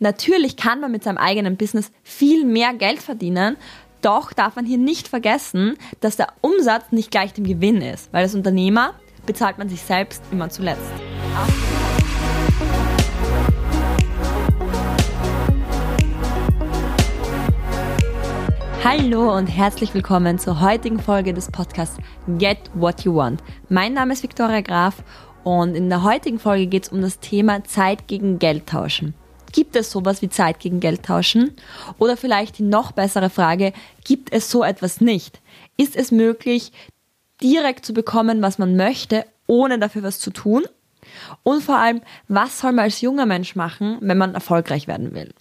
Natürlich kann man mit seinem eigenen Business viel mehr Geld verdienen, doch darf man hier nicht vergessen, dass der Umsatz nicht gleich dem Gewinn ist, weil als Unternehmer bezahlt man sich selbst immer zuletzt. Hallo und herzlich willkommen zur heutigen Folge des Podcasts Get What You Want. Mein Name ist Viktoria Graf und in der heutigen Folge geht es um das Thema Zeit gegen Geld tauschen. Gibt es sowas wie Zeit gegen Geld tauschen? Oder vielleicht die noch bessere Frage, gibt es so etwas nicht? Ist es möglich, direkt zu bekommen, was man möchte, ohne dafür was zu tun? Und vor allem, was soll man als junger Mensch machen, wenn man erfolgreich werden will?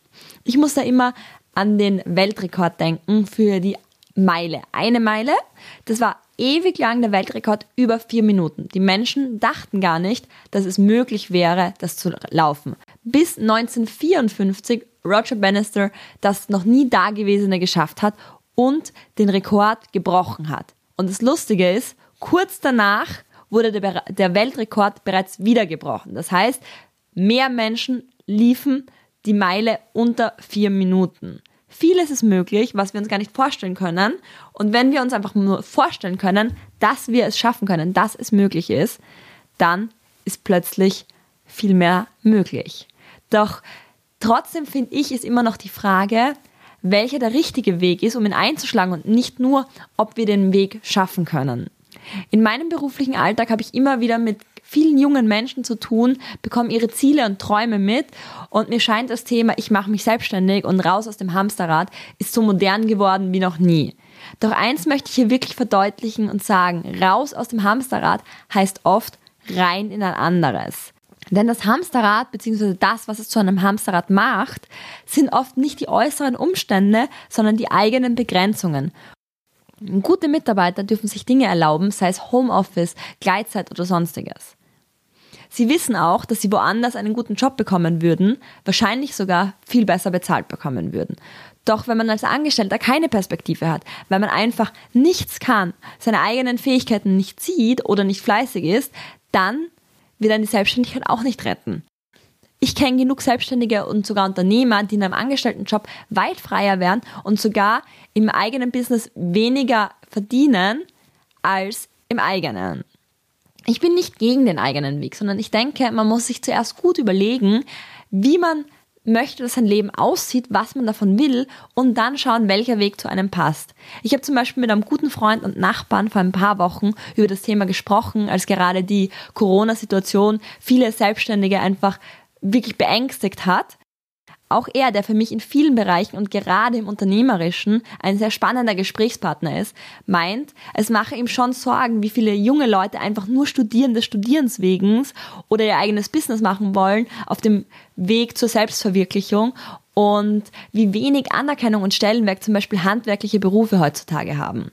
Ich muss da immer an den Weltrekord denken für die Meile. Eine Meile, das war ewig lang der Weltrekord über vier Minuten. Die Menschen dachten gar nicht, dass es möglich wäre, das zu laufen. Bis 1954 Roger Bannister das noch nie Dagewesene geschafft hat und den Rekord gebrochen hat. Und das Lustige ist, kurz danach wurde der, der Weltrekord bereits wieder gebrochen. Das heißt, mehr Menschen liefen die Meile unter vier Minuten. Vieles ist möglich, was wir uns gar nicht vorstellen können. Und wenn wir uns einfach nur vorstellen können, dass wir es schaffen können, dass es möglich ist, dann ist plötzlich viel mehr möglich. Doch trotzdem finde ich, ist immer noch die Frage, welcher der richtige Weg ist, um ihn einzuschlagen und nicht nur, ob wir den Weg schaffen können. In meinem beruflichen Alltag habe ich immer wieder mit vielen jungen Menschen zu tun, bekommen ihre Ziele und Träume mit und mir scheint das Thema, ich mache mich selbstständig und raus aus dem Hamsterrad, ist so modern geworden wie noch nie. Doch eins möchte ich hier wirklich verdeutlichen und sagen, raus aus dem Hamsterrad heißt oft rein in ein anderes. Denn das Hamsterrad bzw. das, was es zu einem Hamsterrad macht, sind oft nicht die äußeren Umstände, sondern die eigenen Begrenzungen. Gute Mitarbeiter dürfen sich Dinge erlauben, sei es Homeoffice, Gleitzeit oder sonstiges. Sie wissen auch, dass sie woanders einen guten Job bekommen würden, wahrscheinlich sogar viel besser bezahlt bekommen würden. Doch wenn man als Angestellter keine Perspektive hat, weil man einfach nichts kann, seine eigenen Fähigkeiten nicht sieht oder nicht fleißig ist, dann wird einen die Selbstständigkeit auch nicht retten. Ich kenne genug Selbstständige und sogar Unternehmer, die in einem Angestelltenjob weit freier wären und sogar im eigenen Business weniger verdienen als im eigenen ich bin nicht gegen den eigenen Weg, sondern ich denke, man muss sich zuerst gut überlegen, wie man möchte, dass sein Leben aussieht, was man davon will und dann schauen, welcher Weg zu einem passt. Ich habe zum Beispiel mit einem guten Freund und Nachbarn vor ein paar Wochen über das Thema gesprochen, als gerade die Corona-Situation viele Selbstständige einfach wirklich beängstigt hat. Auch er, der für mich in vielen Bereichen und gerade im Unternehmerischen ein sehr spannender Gesprächspartner ist, meint, es mache ihm schon Sorgen, wie viele junge Leute einfach nur studieren des Studierens wegen oder ihr eigenes Business machen wollen auf dem Weg zur Selbstverwirklichung und wie wenig Anerkennung und Stellenwerk zum Beispiel handwerkliche Berufe heutzutage haben.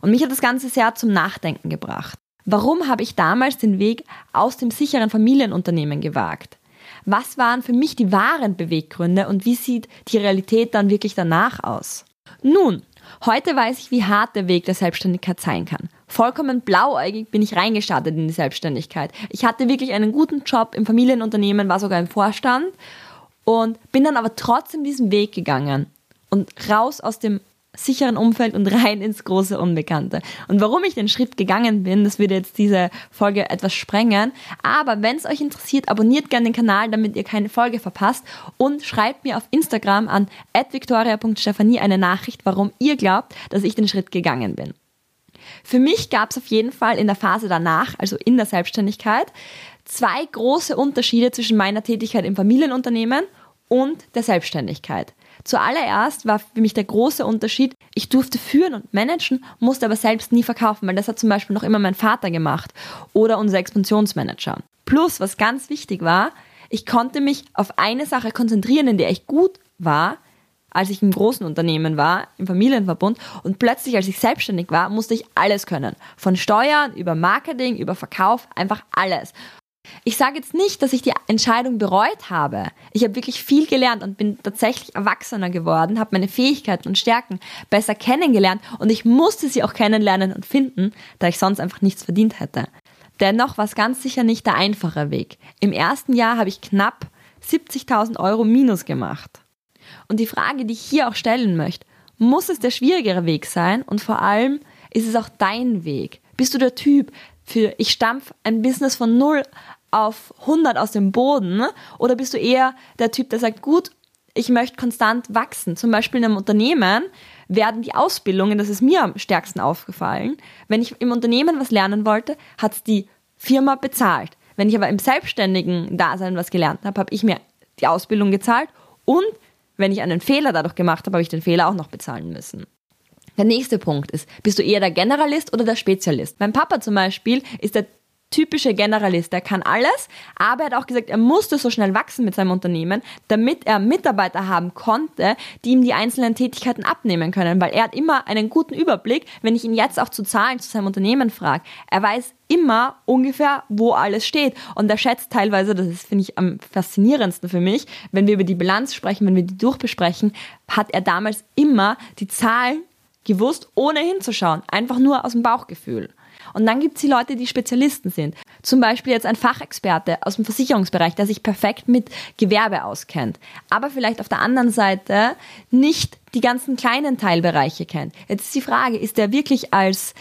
Und mich hat das Ganze sehr zum Nachdenken gebracht. Warum habe ich damals den Weg aus dem sicheren Familienunternehmen gewagt? Was waren für mich die wahren Beweggründe und wie sieht die Realität dann wirklich danach aus? Nun, heute weiß ich, wie hart der Weg der Selbstständigkeit sein kann. Vollkommen blauäugig bin ich reingestartet in die Selbstständigkeit. Ich hatte wirklich einen guten Job im Familienunternehmen, war sogar im Vorstand und bin dann aber trotzdem diesen Weg gegangen und raus aus dem sicheren Umfeld und rein ins große Unbekannte. Und warum ich den Schritt gegangen bin, das würde jetzt diese Folge etwas sprengen. Aber wenn es euch interessiert, abonniert gerne den Kanal, damit ihr keine Folge verpasst und schreibt mir auf Instagram an victoria.stephanie eine Nachricht, warum ihr glaubt, dass ich den Schritt gegangen bin. Für mich gab es auf jeden Fall in der Phase danach, also in der Selbstständigkeit, zwei große Unterschiede zwischen meiner Tätigkeit im Familienunternehmen und der Selbstständigkeit. Zuallererst war für mich der große Unterschied, ich durfte führen und managen, musste aber selbst nie verkaufen, weil das hat zum Beispiel noch immer mein Vater gemacht oder unser Expansionsmanager. Plus, was ganz wichtig war, ich konnte mich auf eine Sache konzentrieren, in der ich gut war, als ich im großen Unternehmen war, im Familienverbund und plötzlich, als ich selbstständig war, musste ich alles können. Von Steuern über Marketing, über Verkauf, einfach alles. Ich sage jetzt nicht, dass ich die Entscheidung bereut habe. Ich habe wirklich viel gelernt und bin tatsächlich erwachsener geworden, habe meine Fähigkeiten und Stärken besser kennengelernt und ich musste sie auch kennenlernen und finden, da ich sonst einfach nichts verdient hätte. Dennoch war es ganz sicher nicht der einfache Weg. Im ersten Jahr habe ich knapp 70.000 Euro minus gemacht. Und die Frage, die ich hier auch stellen möchte, muss es der schwierigere Weg sein und vor allem ist es auch dein Weg? Bist du der Typ für ich stampf ein Business von 0 auf 100 aus dem Boden oder bist du eher der Typ, der sagt, gut, ich möchte konstant wachsen. Zum Beispiel in einem Unternehmen werden die Ausbildungen, das ist mir am stärksten aufgefallen, wenn ich im Unternehmen was lernen wollte, hat die Firma bezahlt. Wenn ich aber im selbstständigen Dasein was gelernt habe, habe ich mir die Ausbildung gezahlt und wenn ich einen Fehler dadurch gemacht habe, habe ich den Fehler auch noch bezahlen müssen. Der nächste Punkt ist, bist du eher der Generalist oder der Spezialist? Mein Papa zum Beispiel ist der typische Generalist. Er kann alles, aber er hat auch gesagt, er musste so schnell wachsen mit seinem Unternehmen, damit er Mitarbeiter haben konnte, die ihm die einzelnen Tätigkeiten abnehmen können, weil er hat immer einen guten Überblick, wenn ich ihn jetzt auch zu Zahlen zu seinem Unternehmen frage. Er weiß immer ungefähr, wo alles steht. Und er schätzt teilweise, das finde ich, am faszinierendsten für mich, wenn wir über die Bilanz sprechen, wenn wir die durchbesprechen, hat er damals immer die Zahlen gewusst, ohne hinzuschauen. Einfach nur aus dem Bauchgefühl. Und dann gibt es die Leute, die Spezialisten sind. Zum Beispiel jetzt ein Fachexperte aus dem Versicherungsbereich, der sich perfekt mit Gewerbe auskennt, aber vielleicht auf der anderen Seite nicht die ganzen kleinen Teilbereiche kennt. Jetzt ist die Frage, ist der wirklich als,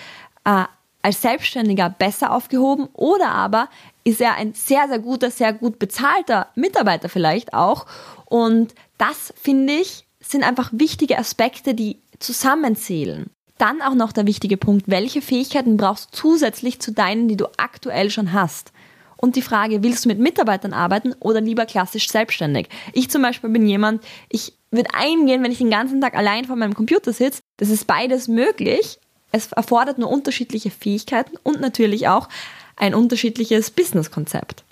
äh, als Selbstständiger besser aufgehoben oder aber ist er ein sehr, sehr guter, sehr gut bezahlter Mitarbeiter vielleicht auch? Und das finde ich sind einfach wichtige Aspekte, die zusammenzählen. Dann auch noch der wichtige Punkt, welche Fähigkeiten brauchst du zusätzlich zu deinen, die du aktuell schon hast? Und die Frage, willst du mit Mitarbeitern arbeiten oder lieber klassisch selbstständig? Ich zum Beispiel bin jemand, ich würde eingehen, wenn ich den ganzen Tag allein vor meinem Computer sitze. Das ist beides möglich. Es erfordert nur unterschiedliche Fähigkeiten und natürlich auch ein unterschiedliches Businesskonzept.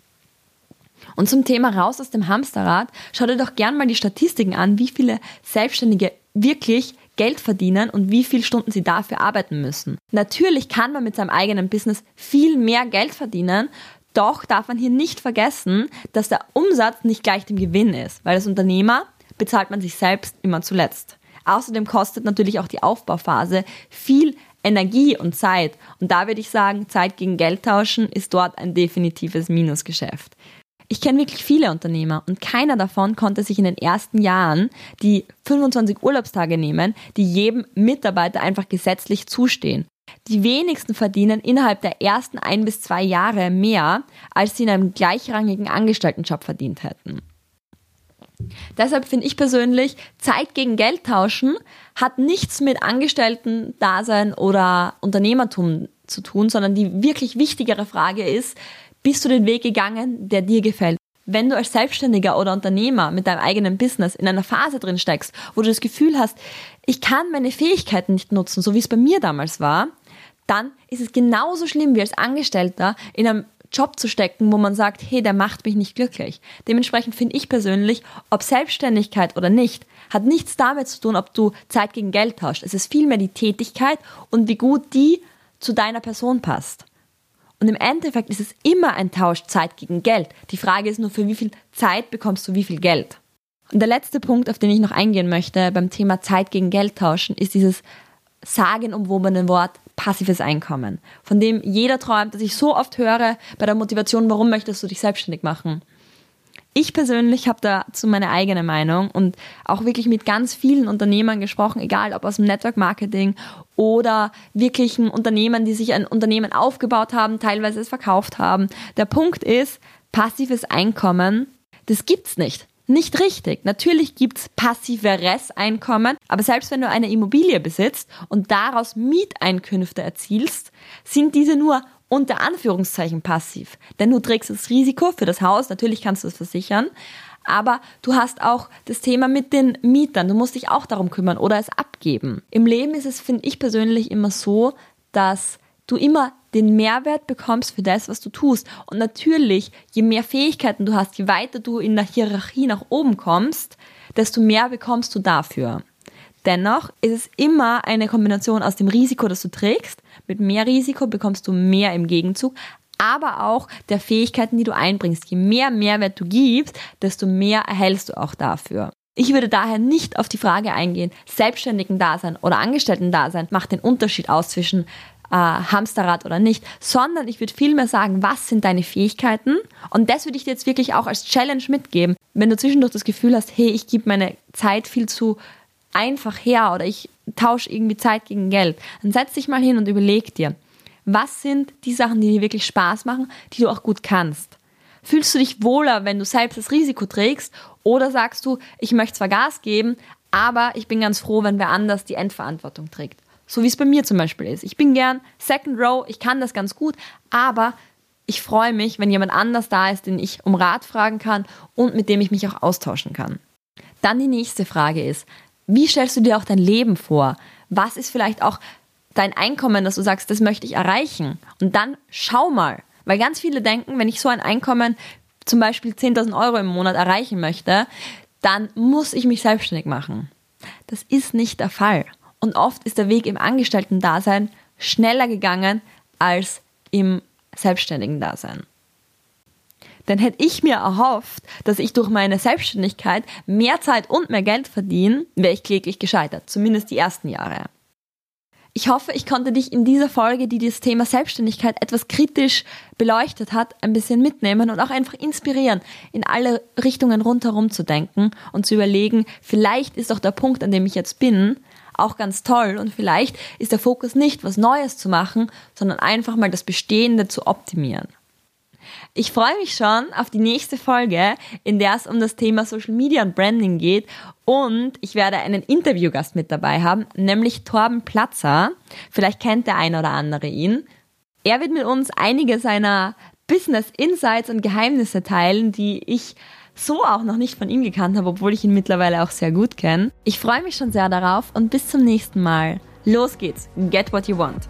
Und zum Thema raus aus dem Hamsterrad, schau dir doch gern mal die Statistiken an, wie viele Selbstständige wirklich Geld verdienen und wie viele Stunden sie dafür arbeiten müssen. Natürlich kann man mit seinem eigenen Business viel mehr Geld verdienen, doch darf man hier nicht vergessen, dass der Umsatz nicht gleich dem Gewinn ist, weil als Unternehmer bezahlt man sich selbst immer zuletzt. Außerdem kostet natürlich auch die Aufbauphase viel Energie und Zeit. Und da würde ich sagen, Zeit gegen Geld tauschen ist dort ein definitives Minusgeschäft. Ich kenne wirklich viele Unternehmer und keiner davon konnte sich in den ersten Jahren die 25 Urlaubstage nehmen, die jedem Mitarbeiter einfach gesetzlich zustehen. Die wenigsten verdienen innerhalb der ersten ein bis zwei Jahre mehr, als sie in einem gleichrangigen Angestelltenjob verdient hätten. Deshalb finde ich persönlich, Zeit gegen Geld tauschen hat nichts mit Angestellten-Dasein oder Unternehmertum zu tun, sondern die wirklich wichtigere Frage ist, bist du den Weg gegangen, der dir gefällt? Wenn du als Selbstständiger oder Unternehmer mit deinem eigenen Business in einer Phase drin steckst, wo du das Gefühl hast, ich kann meine Fähigkeiten nicht nutzen, so wie es bei mir damals war, dann ist es genauso schlimm wie als Angestellter in einem Job zu stecken, wo man sagt, hey, der macht mich nicht glücklich. Dementsprechend finde ich persönlich, ob Selbstständigkeit oder nicht, hat nichts damit zu tun, ob du Zeit gegen Geld tauscht. Es ist vielmehr die Tätigkeit und wie gut die zu deiner Person passt. Und im Endeffekt ist es immer ein Tausch Zeit gegen Geld. Die Frage ist nur, für wie viel Zeit bekommst du wie viel Geld? Und der letzte Punkt, auf den ich noch eingehen möchte beim Thema Zeit gegen Geld tauschen, ist dieses sagenumwobene Wort passives Einkommen, von dem jeder träumt, das ich so oft höre bei der Motivation, warum möchtest du dich selbstständig machen? Ich persönlich habe dazu meine eigene Meinung und auch wirklich mit ganz vielen Unternehmern gesprochen, egal ob aus dem Network Marketing oder wirklichen Unternehmen, die sich ein Unternehmen aufgebaut haben, teilweise es verkauft haben. Der Punkt ist, passives Einkommen, das gibt's nicht. Nicht richtig. Natürlich gibt's passiveres Einkommen, aber selbst wenn du eine Immobilie besitzt und daraus Mieteinkünfte erzielst, sind diese nur unter Anführungszeichen passiv. Denn du trägst das Risiko für das Haus, natürlich kannst du es versichern, aber du hast auch das Thema mit den Mietern. Du musst dich auch darum kümmern oder es abgeben. Im Leben ist es, finde ich persönlich, immer so, dass du immer den Mehrwert bekommst für das, was du tust. Und natürlich, je mehr Fähigkeiten du hast, je weiter du in der Hierarchie nach oben kommst, desto mehr bekommst du dafür. Dennoch ist es immer eine Kombination aus dem Risiko, das du trägst. Mit mehr Risiko bekommst du mehr im Gegenzug, aber auch der Fähigkeiten, die du einbringst. Je mehr Mehrwert du gibst, desto mehr erhältst du auch dafür. Ich würde daher nicht auf die Frage eingehen, selbstständigen Dasein oder Angestellten Dasein macht den Unterschied aus zwischen äh, Hamsterrad oder nicht, sondern ich würde vielmehr sagen, was sind deine Fähigkeiten? Und das würde ich dir jetzt wirklich auch als Challenge mitgeben. wenn du zwischendurch das Gefühl hast, hey, ich gebe meine Zeit viel zu einfach her oder ich tausche irgendwie Zeit gegen Geld, dann setz dich mal hin und überleg dir, was sind die Sachen, die dir wirklich Spaß machen, die du auch gut kannst? Fühlst du dich wohler, wenn du selbst das Risiko trägst oder sagst du, ich möchte zwar Gas geben, aber ich bin ganz froh, wenn wer anders die Endverantwortung trägt? So wie es bei mir zum Beispiel ist. Ich bin gern Second Row, ich kann das ganz gut, aber ich freue mich, wenn jemand anders da ist, den ich um Rat fragen kann und mit dem ich mich auch austauschen kann. Dann die nächste Frage ist, wie stellst du dir auch dein Leben vor? Was ist vielleicht auch dein Einkommen, dass du sagst, das möchte ich erreichen? Und dann schau mal, weil ganz viele denken, wenn ich so ein Einkommen, zum Beispiel 10.000 Euro im Monat erreichen möchte, dann muss ich mich selbstständig machen. Das ist nicht der Fall. Und oft ist der Weg im Angestellten-Dasein schneller gegangen als im selbstständigen Dasein. Denn hätte ich mir erhofft, dass ich durch meine Selbstständigkeit mehr Zeit und mehr Geld verdiene, wäre ich kläglich gescheitert, zumindest die ersten Jahre. Ich hoffe, ich konnte dich in dieser Folge, die das Thema Selbstständigkeit etwas kritisch beleuchtet hat, ein bisschen mitnehmen und auch einfach inspirieren, in alle Richtungen rundherum zu denken und zu überlegen, vielleicht ist doch der Punkt, an dem ich jetzt bin, auch ganz toll und vielleicht ist der Fokus nicht, was Neues zu machen, sondern einfach mal das Bestehende zu optimieren. Ich freue mich schon auf die nächste Folge, in der es um das Thema Social Media und Branding geht. Und ich werde einen Interviewgast mit dabei haben, nämlich Torben Platzer. Vielleicht kennt der eine oder andere ihn. Er wird mit uns einige seiner Business Insights und Geheimnisse teilen, die ich so auch noch nicht von ihm gekannt habe, obwohl ich ihn mittlerweile auch sehr gut kenne. Ich freue mich schon sehr darauf und bis zum nächsten Mal. Los geht's. Get what you want.